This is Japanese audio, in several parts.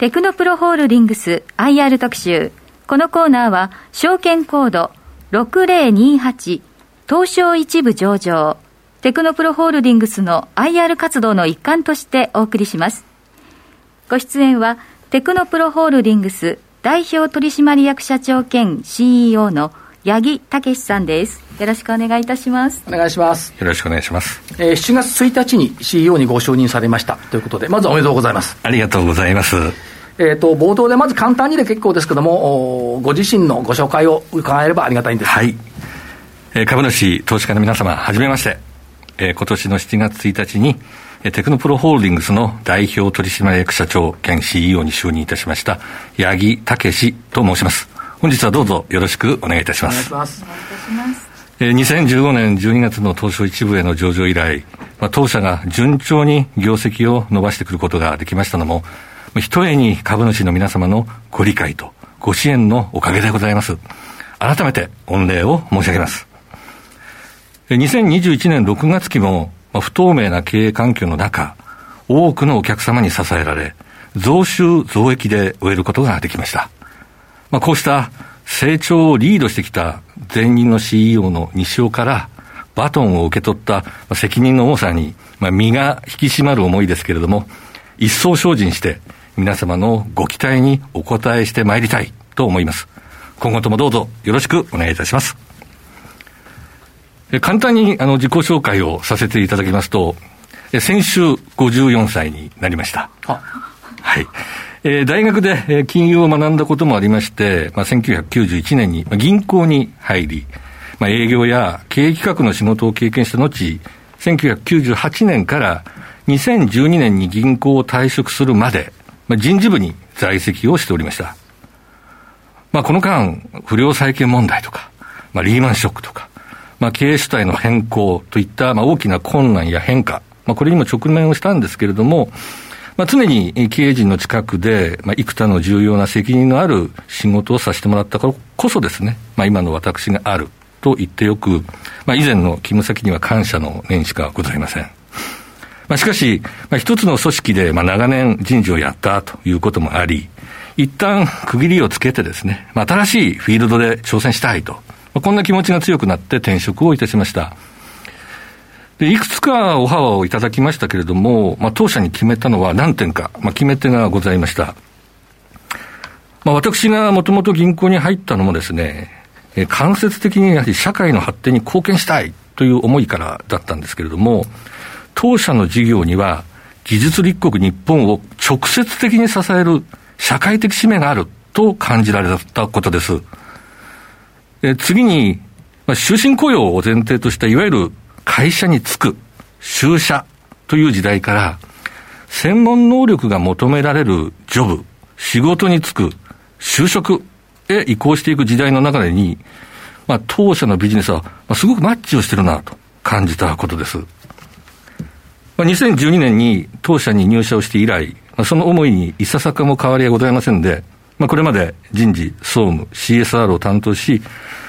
テクノプロホールディングス IR 特集。このコーナーは、証券コード6028東証一部上場、テクノプロホールディングスの IR 活動の一環としてお送りします。ご出演は、テクノプロホールディングス代表取締役社長兼 CEO の八木武さんです。よろしくお願いいたします。お願いします。よろしくお願いします。えー、7月1日に CEO にご承認されましたということで、まずおめでとうございます。ありがとうございます。えっ、ー、と、冒頭でまず簡単にで結構ですけども、ご自身のご紹介を伺えればありがたいんです。はい。えー、株主、投資家の皆様、はじめまして。えー、今年の7月1日に、テクノプロホールディングスの代表取締役社長兼 CEO に就任いたしました、八木武と申します。本日はどうぞよろしくお願いいたします。お願いします。2015年12月の東証一部への上場以来、ま、当社が順調に業績を伸ばしてくることができましたのも、ひとえに株主の皆様のご理解とご支援のおかげでございます。改めて御礼を申し上げます。2021年6月期も、ま、不透明な経営環境の中、多くのお客様に支えられ、増収増益で終えることができました。まあ、こうした成長をリードしてきた前任の CEO の西尾からバトンを受け取った責任の多さに、まあ、身が引き締まる思いですけれども、一層精進して皆様のご期待にお応えしてまいりたいと思います。今後ともどうぞよろしくお願いいたします。簡単にあの自己紹介をさせていただきますと、先週54歳になりました。はい。えー、大学で、金融を学んだこともありまして、まあ、1991年に、銀行に入り、まあ、営業や経営企画の仕事を経験した後、1998年から2012年に銀行を退職するまで、まあ、人事部に在籍をしておりました。まあ、この間、不良債権問題とか、まあ、リーマンショックとか、まあ、経営主体の変更といった、まあ、大きな困難や変化、まあ、これにも直面をしたんですけれども、まあ、常に経営陣の近くで、まあ、幾多の重要な責任のある仕事をさせてもらったからこそですね、まあ、今の私があると言ってよく、まあ、以前の勤務先には感謝の念しかございません。まあ、しかし、まあ、一つの組織で、まあ、長年人事をやったということもあり、一旦区切りをつけてですね、まあ、新しいフィールドで挑戦したいと、まあ、こんな気持ちが強くなって転職をいたしました。で、いくつかお幅をいただきましたけれども、まあ、当社に決めたのは何点か、まあ、決め手がございました。まあ、私がもともと銀行に入ったのもですね、え間接的にやはり社会の発展に貢献したいという思いからだったんですけれども、当社の事業には技術立国日本を直接的に支える社会的使命があると感じられたことです。え次に、まあ、終身雇用を前提としたいわゆる会社に就く、就社という時代から、専門能力が求められるジョブ、仕事に就く、就職へ移行していく時代の中でに、まあ、当社のビジネスは、まあ、すごくマッチをしてるなと感じたことです。まあ、2012年に当社に入社をして以来、まあ、その思いにいささかも変わりはございませんで、まあ、これまで人事、総務、CSR を担当し、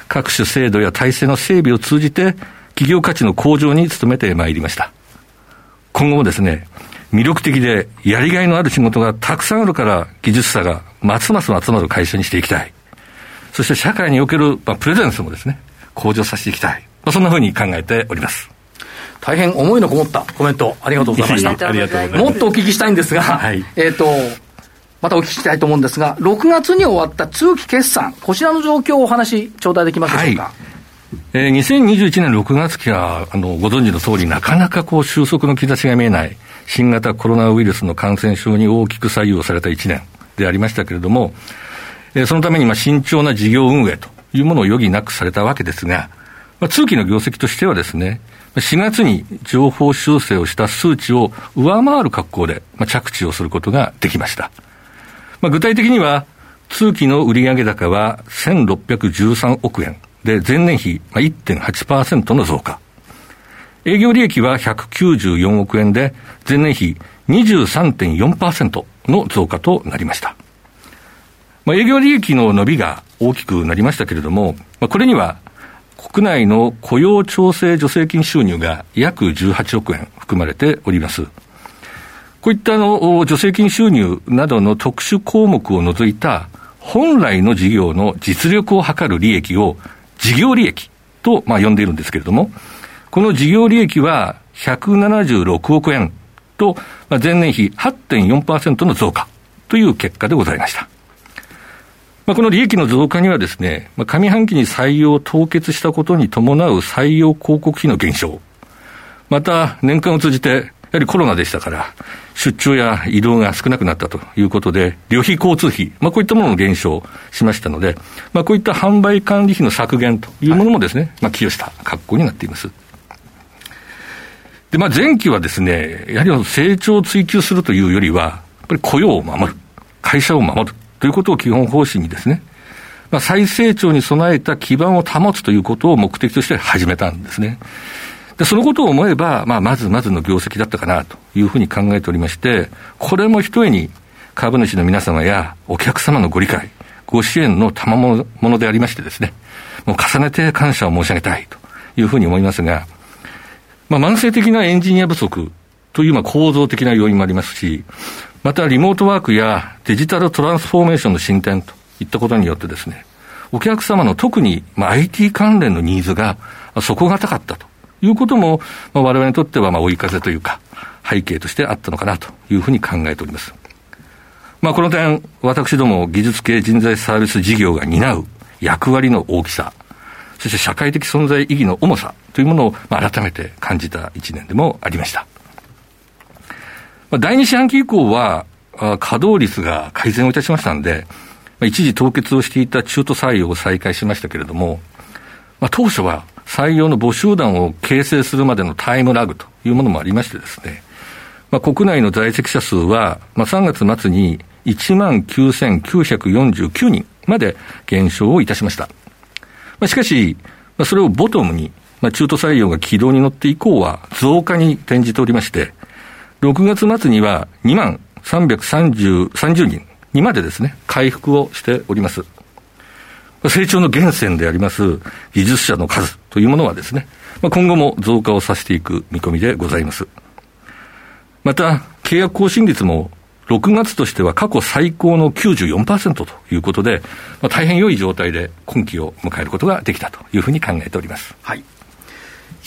各種制度や体制の整備を通じて、企業価値の向上に努めてまいりました。今後もですね、魅力的でやりがいのある仕事がたくさんあるから技術者がますます集まる会社にしていきたい。そして社会における、まあ、プレゼンスもですね、向上させていきたい。まあ、そんなふうに考えております。大変思いのこもったコメントありがとうございました。ありがとうございます。もっとお聞きしたいんですが、はい、えっ、と、またお聞きしたいと思うんですが、6月に終わった通期決算、こちらの状況をお話頂戴できますでしょうか？はいえー、2021年6月期は、あの、ご存知の通り、なかなかこう収束の兆しが見えない、新型コロナウイルスの感染症に大きく左右された1年でありましたけれども、えー、そのために、まあ、慎重な事業運営というものを余儀なくされたわけですが、まあ、通期の業績としてはですね、4月に情報修正をした数値を上回る格好で、まあ、着地をすることができました。まあ、具体的には、通期の売上高は1613億円。で、前年比1.8%の増加。営業利益は194億円で、前年比23.4%の増加となりました。まあ、営業利益の伸びが大きくなりましたけれども、まあ、これには国内の雇用調整助成金収入が約18億円含まれております。こういったの助成金収入などの特殊項目を除いた本来の事業の実力を図る利益を事業利益とまあ呼んでいるんですけれども、この事業利益は176億円と、まあ、前年比8.4%の増加という結果でございました。まあ、この利益の増加にはですね、まあ、上半期に採用を凍結したことに伴う採用広告費の減少、また年間を通じて、やはりコロナでしたから、出張や移動が少なくなったということで、旅費交通費、まあ、こういったものの減少しましたので、まあ、こういった販売管理費の削減というものもですね、はい、まあ、寄与した格好になっています。で、まあ、前期はですね、やはり成長を追求するというよりは、やっぱり雇用を守る、会社を守るということを基本方針にですね、まあ、再成長に備えた基盤を保つということを目的として始めたんですね。で、そのことを思えば、まあ、まずまずの業績だったかなというふうに考えておりまして、これも一重に株主の皆様やお客様のご理解、ご支援の賜物でありましてですね、もう重ねて感謝を申し上げたいというふうに思いますが、まあ、慢性的なエンジニア不足というまあ構造的な要因もありますし、またリモートワークやデジタルトランスフォーメーションの進展といったことによってですね、お客様の特にまあ IT 関連のニーズが底堅かったと。いうことも、まあ、我々にとってはまあ追い風というか、背景としてあったのかなというふうに考えております。まあ、この点、私ども技術系人材サービス事業が担う役割の大きさ、そして社会的存在意義の重さというものを、まあ、改めて感じた一年でもありました。まあ、第二四半期以降は、稼働率が改善をいたしましたんで、まあ、一時凍結をしていた中途採用を再開しましたけれども、まあ、当初は採用の募集団を形成するまでのタイムラグというものもありましてですね、まあ、国内の在籍者数は、まあ、3月末に1万9949人まで減少をいたしました。まあ、しかし、まあ、それをボトムに、まあ、中途採用が軌道に乗って以降は増加に転じておりまして、6月末には2万330 30人にまでですね、回復をしております。成長の源泉であります技術者の数というものはですね、まあ、今後も増加をさせていく見込みでございます。また、契約更新率も6月としては過去最高の94%ということで、まあ、大変良い状態で今期を迎えることができたというふうに考えております。はい。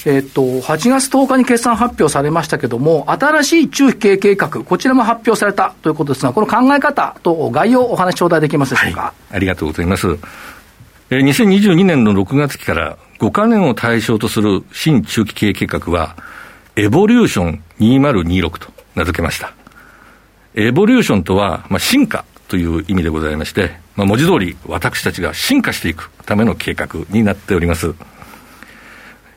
えっと、8月10日に決算発表されましたけれども、新しい中期経営計画、こちらも発表されたということですが、この考え方と概要をお話し頂戴できますでしょうか？はい、ありがとうございます。2022年の6月期から5カ年を対象とする新中期経営計画は、エボリューション2026と名付けました。エボリューションとは、まあ、進化という意味でございまして、まあ、文字通り私たちが進化していくための計画になっております。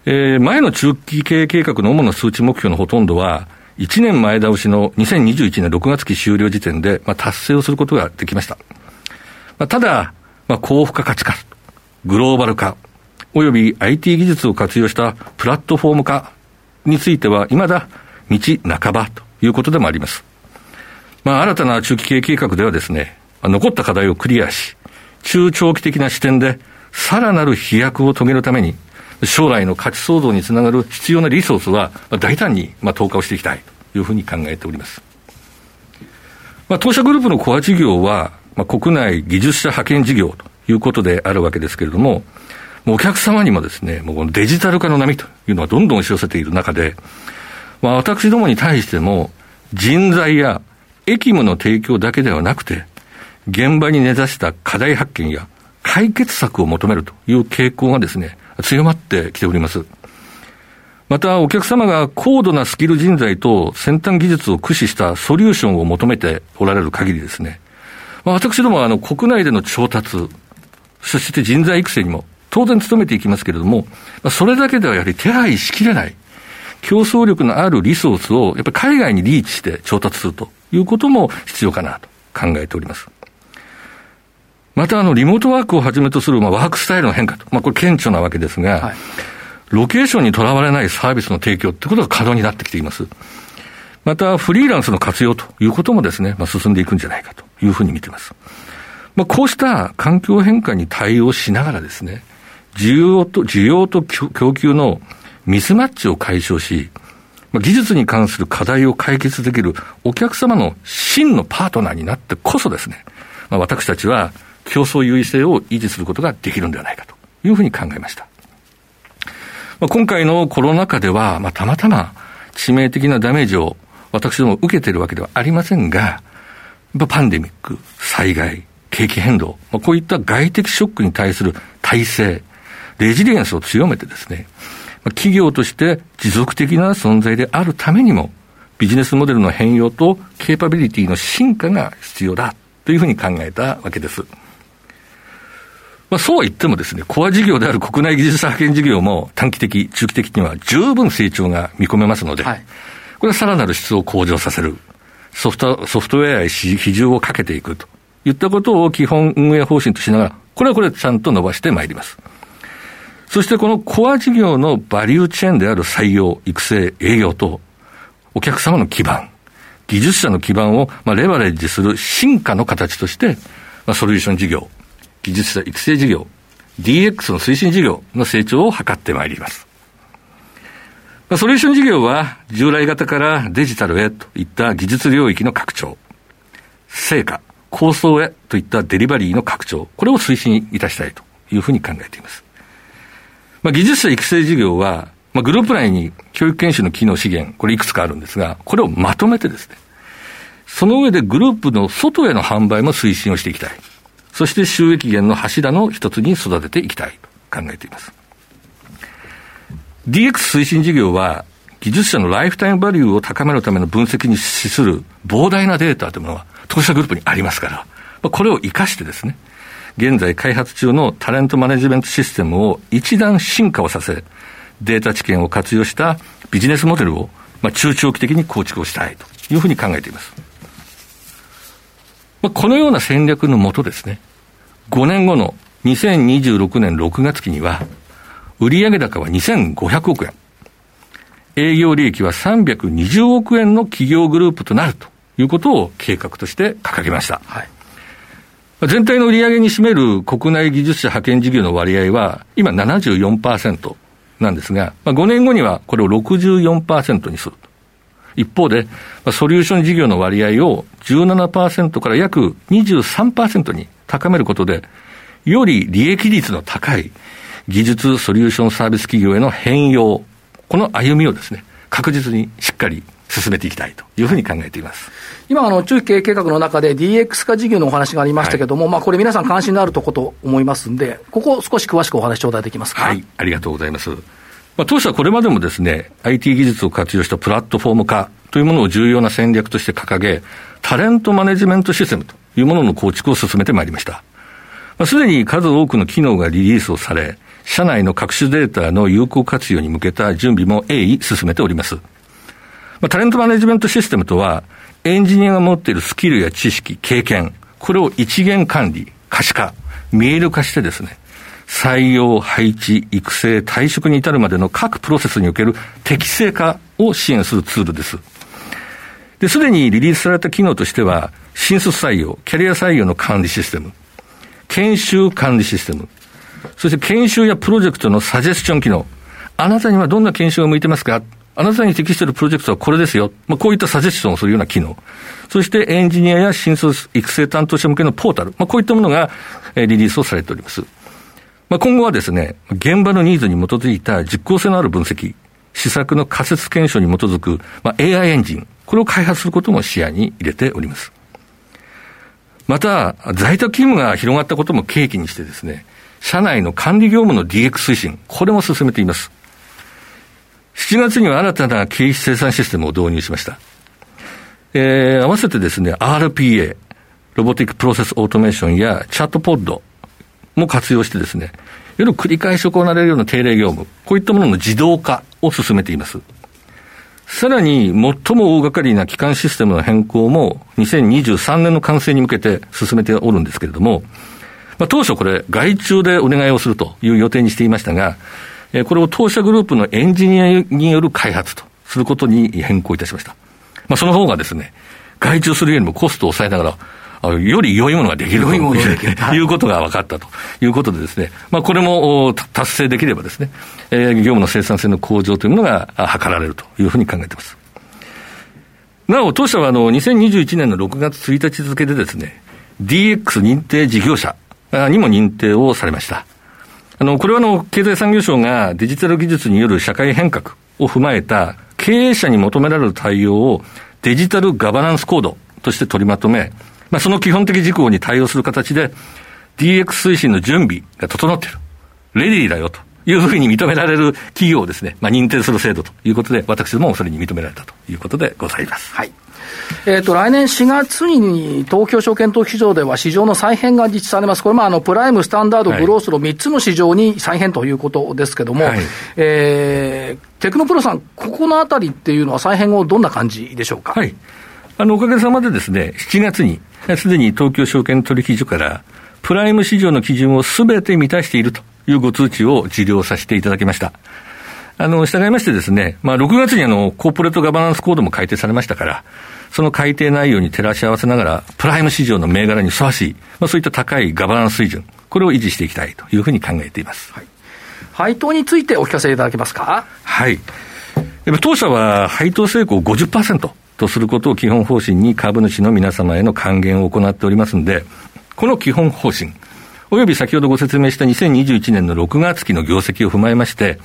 えー、前の中期経営計画の主な数値目標のほとんどは、1年前倒しの2021年6月期終了時点で、まあ、達成をすることができました。まあ、ただ、まあ、高付加価値化、グローバル化、および IT 技術を活用したプラットフォーム化については、未だ道半ばということでもあります。まあ、新たな中期経営計画ではですね、残った課題をクリアし、中長期的な視点で、さらなる飛躍を遂げるために、将来の価値創造につながる必要なリソースは、大胆に、まあ、投下をしていきたいというふうに考えております。まあ、当社グループのコア事業は、まあ、国内技術者派遣事業ということであるわけですけれども、もうお客様にもですね、もうこのデジタル化の波というのはどんどん押し寄せている中で、まあ、私どもに対しても、人材や役務の提供だけではなくて、現場に根ざした課題発見や解決策を求めるという傾向がですね、強まってきております。また、お客様が高度なスキル人材と先端技術を駆使したソリューションを求めておられる限りですね、まあ、私どもはあの国内での調達、そして人材育成にも当然努めていきますけれども、まあ、それだけではやはり手配しきれない、競争力のあるリソースをやっぱり海外にリーチして調達するということも必要かなと考えております。また、あの、リモートワークをはじめとする、まあ、ワークスタイルの変化と、まあ、これ顕著なわけですが、はい、ロケーションにとらわれないサービスの提供ってことが可能になってきています。また、フリーランスの活用ということもですね、まあ、進んでいくんじゃないかというふうに見ています。まあ、こうした環境変化に対応しながらですね、需要と、需要と供給のミスマッチを解消し、まあ技術に関する課題を解決できるお客様の真のパートナーになってこそですね、まあ、私たちは競争優位性を維持することができるんではないかというふうに考えました。まあ、今回のコロナ禍では、まあ、たまたま致命的なダメージを私ども受けているわけではありませんが、パンデミック、災害、景気変動、まあ、こういった外的ショックに対する体制、レジリエンスを強めてですね、企業として持続的な存在であるためにも、ビジネスモデルの変容とケーパビリティの進化が必要だ。というふうに考えたわけです。まあ、そうは言ってもですね、コア事業である国内技術派遣事業も短期的、中期的には十分成長が見込めますので、はい、これはさらなる質を向上させる、ソフトソフトウェアへ比重をかけていくといったことを基本運営方針としながら、これはこれちゃんと伸ばしてまいります。そしてこのコア事業のバリューチェーンである採用、育成、営業と、お客様の基盤、技術者の基盤をまあレバレッジする進化の形として、まあ、ソリューション事業、技術者育成事業、DX の推進事業の成長を図ってまいります。まあ、ソリューション事業は従来型からデジタルへといった技術領域の拡張、成果、構想へといったデリバリーの拡張、これを推進いたしたいというふうに考えています。まあ、技術者育成事業は、まあ、グループ内に教育研修の機能資源、これいくつかあるんですが、これをまとめてですね、その上でグループの外への販売も推進をしていきたい。そして収益源の柱の一つに育てていきたいと考えています。DX 推進事業は、技術者のライフタイムバリューを高めるための分析に資する膨大なデータというものは、当社グループにありますから、まあこれを活かしてですね、現在開発中のタレントマネジメントシステムを一段進化をさせ、データ知見を活用したビジネスモデルを、まあ、中長期的に構築をしたいというふうに考えています。まあ、このような戦略のもとですね、5年後の2026年6月期には、売上高は2500億円、営業利益は320億円の企業グループとなるということを計画として掲げました。はい全体の売上に占める国内技術者派遣事業の割合は、今74%なんですが、まあ、5年後にはこれを64%にすると。一方で、まあ、ソリューション事業の割合を17%から約23%に高めることで、より利益率の高い技術ソリューションサービス企業への変容、この歩みをですね、確実にしっかり進めていきたいというふうに考えています。今、あの、中期経営計画の中で DX 化事業のお話がありましたけれども、はい、まあ、これ皆さん関心のあるところと思いますんで、ここ少し詳しくお話頂戴できますか？はい、ありがとうございます。まあ、当社はこれまでもですね、IT 技術を活用したプラットフォーム化というものを重要な戦略として掲げ、タレントマネジメントシステムというものの構築を進めてまいりました。まあ、すでに数多くの機能がリリースをされ、社内の各種データの有効活用に向けた準備も鋭意進めております。まあ、タレントマネジメントシステムとは、エンジニアが持っているスキルや知識、経験、これを一元管理、可視化、見える化してですね、採用、配置、育成、退職に至るまでの各プロセスにおける適正化を支援するツールです。で、すでにリリースされた機能としては、新卒採用、キャリア採用の管理システム、研修管理システム、そして研修やプロジェクトのサジェスチョン機能、あなたにはどんな研修が向いてますか？あなたに適しているプロジェクトはこれですよ。まあ、こういったサジェスションをするような機能。そしてエンジニアや新卒育成担当者向けのポータル。まあ、こういったものが、リリースをされております。まあ、今後はですね、現場のニーズに基づいた実効性のある分析、施策の仮説検証に基づく、まあ、AI エンジン、これを開発することも視野に入れております。また、在宅勤務が広がったことも契機にしてですね、社内の管理業務の DX 推進、これも進めています。7月には新たな経費生産システムを導入しました。えー、合わせてですね、RPA、ロボティックプロセスオートメーションやチャットボットも活用してですね、夜繰り返し行われるような定例業務、こういったものの自動化を進めています。さらに、最も大掛かりな基幹システムの変更も、2023年の完成に向けて進めておるんですけれども、まあ、当初これ、外注でお願いをするという予定にしていましたが、えこれを当社グループのエンジニアによる開発とすることに変更いたしました。まあ、その方がですね、外注するよりもコストを抑えながら、より良いものができるということが分かったということでですね、まあ、これも達成できればですね、えー、業務の生産性の向上というものが図られるというふうに考えています。なお、当社はあの2021年の6月1日付でですね、DX 認定事業者にも認定をされました。あの、これはあの、経済産業省がデジタル技術による社会変革を踏まえた経営者に求められる対応をデジタルガバナンスコードとして取りまとめ、まあ、その基本的事項に対応する形で DX 推進の準備が整っている。レディーだよというふうに認められる企業をですね、まあ、認定する制度ということで、私どもそれに認められたということでございます。はい。えっ、ー、と、来年4月に東京証券取引市場では市場の再編が実施されます。これ、まあ、あの、プライム、スタンダード、グロースの3つの市場に再編ということですけども、はい、えー、テクノプロさん、ここのあたりっていうのは再編後どんな感じでしょうか？はい。あの、おかげさまでですね、7月に、すでに東京証券取引所から、プライム市場の基準をすべて満たしているというご通知を受領させていただきました。あの、従いましてですね、まあ、6月にあの、コーポレートガバナンスコードも改定されましたから、その改定内容に照らし合わせながら、プライム市場の銘柄にふさわしい、まあ、そういった高いガバナンス水準、これを維持していきたいというふうに考えています。はい、配当についてお聞かせいただけますか？はい。当社は配当成功50%とすることを基本方針に株主の皆様への還元を行っておりますので、この基本方針、および先ほどご説明した2021年の6月期の業績を踏まえまして、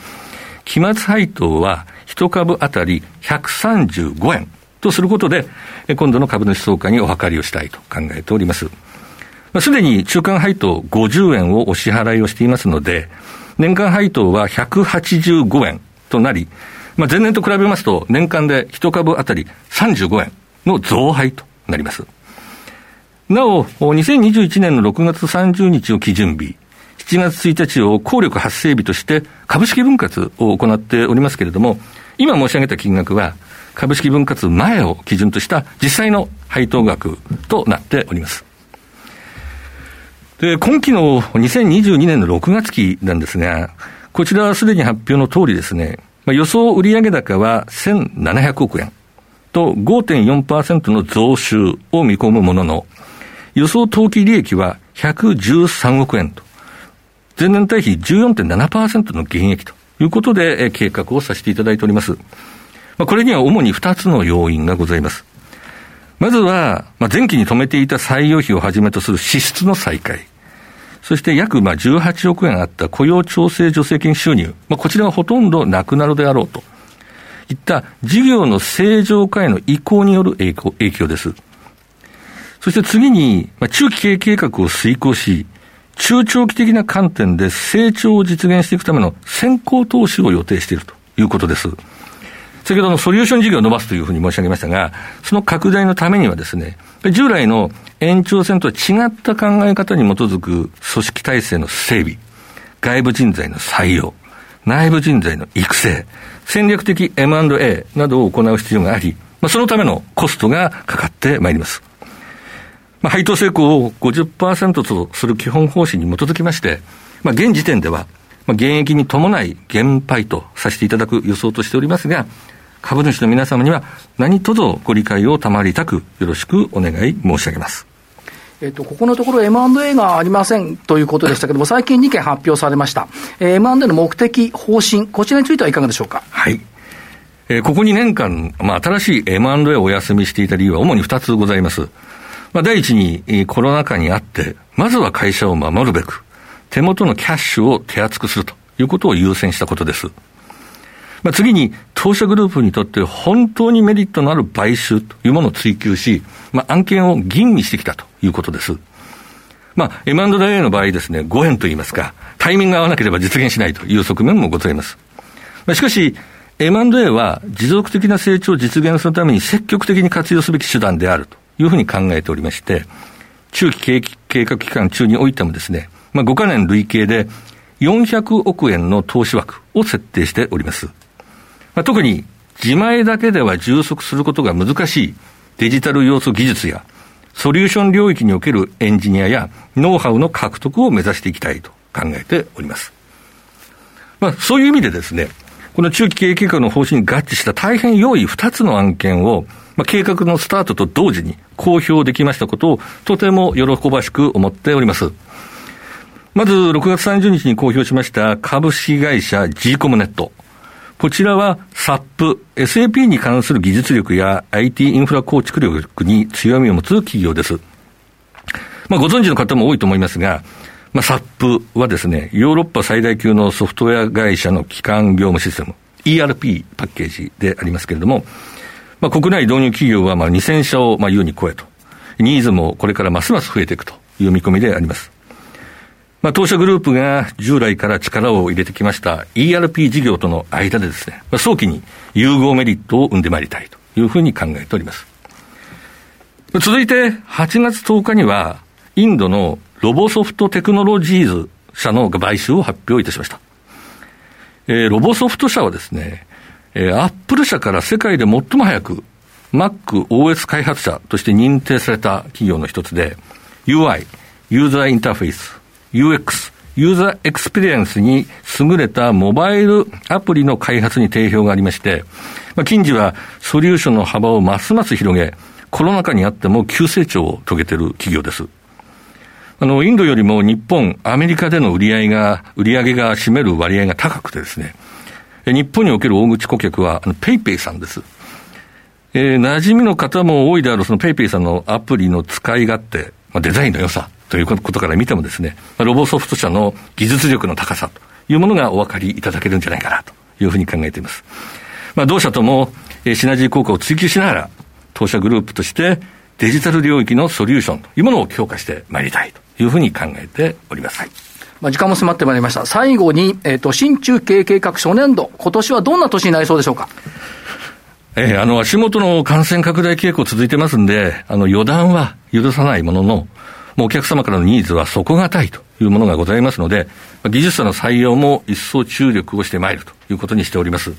期末配当は1株当たり135円とすることで、今度の株主総会にお諮りをしたいと考えております。すでに中間配当50円をお支払いをしていますので、年間配当は185円となり、まあ、前年と比べますと、年間で1株当たり35円の増配となります。なお、2021年の6月30日を基準日、7月1日を効力発生日として株式分割を行っておりますけれども、今申し上げた金額は、株式分割前を基準とした実際の配当額となっております。で、今期の2022年の6月期なんですが、こちらはすでに発表の通りですね、まあ、予想売上高は1700億円と5.4%の増収を見込むものの、予想当期利益は113億円と、前年対比14.7%の減益ということで、計画をさせていただいております。まあ、これには主に2つの要因がございます。まずは、まあ、前期に止めていた採用費をはじめとする支出の再開。そして約まあ18億円あった雇用調整助成金収入。まあ、こちらはほとんどなくなるであろうと。いった事業の正常化への移行による影響影響です。そして次に、まあ、中期経営計画を遂行し、中長期的な観点で成長を実現していくための先行投資を予定しているということです。先ほどのソリューション事業を伸ばすというふうに申し上げましたが、その拡大のためにはですね、従来の延長線とは違った考え方に基づく組織体制の整備、外部人材の採用、内部人材の育成、戦略的 M&A などを行う必要があり、まあ、そのためのコストがかかってまいります。まあ、配当成功を50%とする基本方針に基づきまして、まあ、現時点では、まあ、現役に伴い減配とさせていただく予想としておりますが、株主の皆様には何卒ご理解を賜りたくよろしくお願い申し上げます。えっと、ここのところ M&A がありませんということでしたけれども、最近2件発表されました。えー、M&A の目的、方針、こちらについてはいかがでしょうか？はい。えー、ここ2年間、まあ、新しい M&A をお休みしていた理由は主に2つございます。まあ、第一に、コロナ禍にあって、まずは会社を守るべく、手元のキャッシュを手厚くするということを優先したことです。まあ、次に、当社グループにとって本当にメリットのある買収というものを追求し、まあ、案件を吟味してきたということです。まあ、M&A の場合ですね、ご縁といいますか、タイミングが合わなければ実現しないという側面もございます。まあ、しかし、M&A は持続的な成長を実現するために積極的に活用すべき手段であるというふうに考えておりまして、中期計画期間中においてもですね、まあ、5カ年累計で400億円の投資枠を設定しております。まあ、特に自前だけでは充足することが難しいデジタル要素技術やソリューション領域におけるエンジニアやノウハウの獲得を目指していきたいと考えております。まあ、そういう意味でですね、この中期経営計画の方針に合致した大変良い2つの案件をまあ、計画のスタートと同時に公表できましたことを、とても喜ばしく思っております。まず、6月30日に公表しました株式会社 G コムネット。こちらは SAP、SAP に関する技術力や IT インフラ構築力に強みを持つ企業です。まあ、ご存知の方も多いと思いますが、まあ、SAP はですね、ヨーロッパ最大級のソフトウェア会社の基幹業務システム、ERP パッケージでありますけれども、まあ、国内導入企業はまあ2000社をまあ優に超えと、ニーズもこれからますます増えていくという見込みであります。まあ、当社グループが従来から力を入れてきました ERP 事業との間でですね、まあ、早期に融合メリットを生んでまいりたいというふうに考えております。続いて、8月10日には、インドのロボソフトテクノロジーズ社の買収を発表いたしました。えー、ロボソフト社はですね、えー、アップル社から世界で最も早く Mac OS 開発者として認定された企業の一つで、UI、ユーザーインターフェース、UX、ユーザーエクスペリエンスに優れたモバイルアプリの開発に定評がありまして、まあ、近時はソリューションの幅をますます広げ、コロナ禍にあっても急成長を遂げている企業です。あの、インドよりも日本、アメリカでの売り上げが、売り上げが占める割合が高くてですね、日本における大口顧客は、あの、ペイペイさんです。えー、馴染みの方も多いであろうそのペイペイさんのアプリの使い勝手、まあ、デザインの良さということから見てもですね、まあロボソフト社の技術力の高さというものがお分かりいただけるんじゃないかなというふうに考えています。まあ、同社とも、えー、シナジー効果を追求しながら、当社グループとしてデジタル領域のソリューションというものを強化してまいりたいというふうに考えております。はいまあ、時間も迫ってまいりました。最後に、えっ、ー、と、新中経計画初年度、今年はどんな年になりそうでしょうか？えー、あの、足元の感染拡大傾向続いてますんで、あの、予断は許さないものの、もうお客様からのニーズは底堅いというものがございますので、技術者の採用も一層注力をしてまいるということにしております。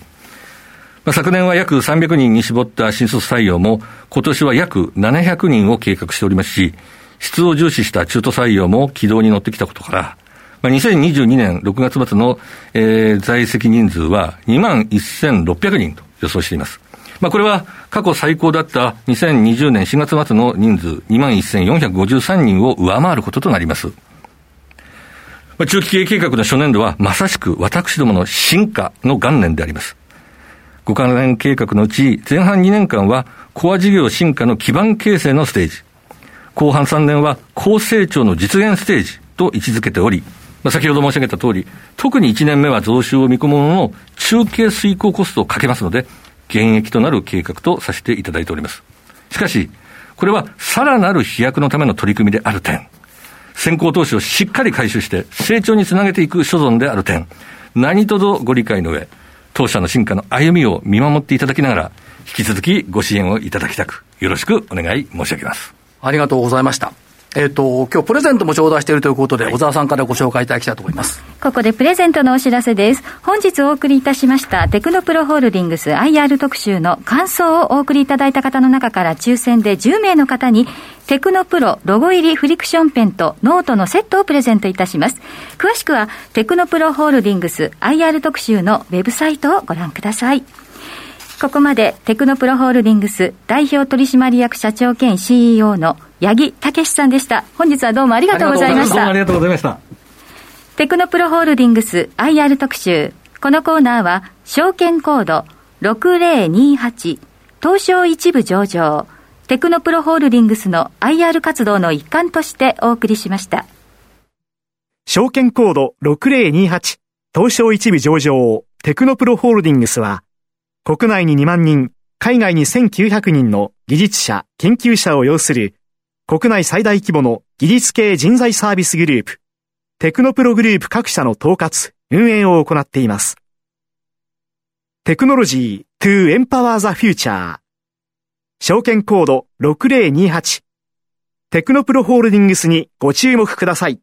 まあ、昨年は約300人に絞った新卒採用も、今年は約700人を計画しておりますし、質を重視した中途採用も軌道に乗ってきたことから、まあ、2022年6月末の、えー、在籍人数は2万1600人と予想しています。まあ、これは過去最高だった2020年4月末の人数2万1453人を上回ることとなります。まあ、中期経営計画の初年度はまさしく私どもの進化の元年であります。5カ年計画のうち前半2年間はコア事業進化の基盤形成のステージ。後半3年は高成長の実現ステージと位置づけており、まあ、先ほど申し上げた通り、特に1年目は増収を見込むものの、中継遂行コストをかけますので、現役となる計画とさせていただいております。しかし、これはさらなる飛躍のための取り組みである点、先行投資をしっかり回収して成長につなげていく所存である点、何卒ご理解の上、当社の進化の歩みを見守っていただきながら、引き続きご支援をいただきたく、よろしくお願い申し上げます。ありがとうございました。えっ、ー、と、今日プレゼントも頂戴しているということで、はい、小沢さんからご紹介いただきたいと思います。ここでプレゼントのお知らせです。本日お送りいたしましたテクノプロホールディングス IR 特集の感想をお送りいただいた方の中から抽選で10名の方に、テクノプロロゴ入りフリクションペンとノートのセットをプレゼントいたします。詳しくは、テクノプロホールディングス IR 特集のウェブサイトをご覧ください。ここまでテクノプロホールディングス代表取締役社長兼 CEO の八木武さんでした。本日はどうもありがとうございました。どうもありがとうございました。テクノプロホールディングス IR 特集。このコーナーは、証券コード6028東証一部上場。テクノプロホールディングスの IR 活動の一環としてお送りしました。証券コード6028東証一部上場テクノプロホールディングスは国内に2万人、海外に1900人の技術者、研究者を要する国内最大規模の技術系人材サービスグループ、テクノプログループ各社の統括、運営を行っています。テクノロジー to empower the future 証券コード6028テクノプロホールディングスにご注目ください。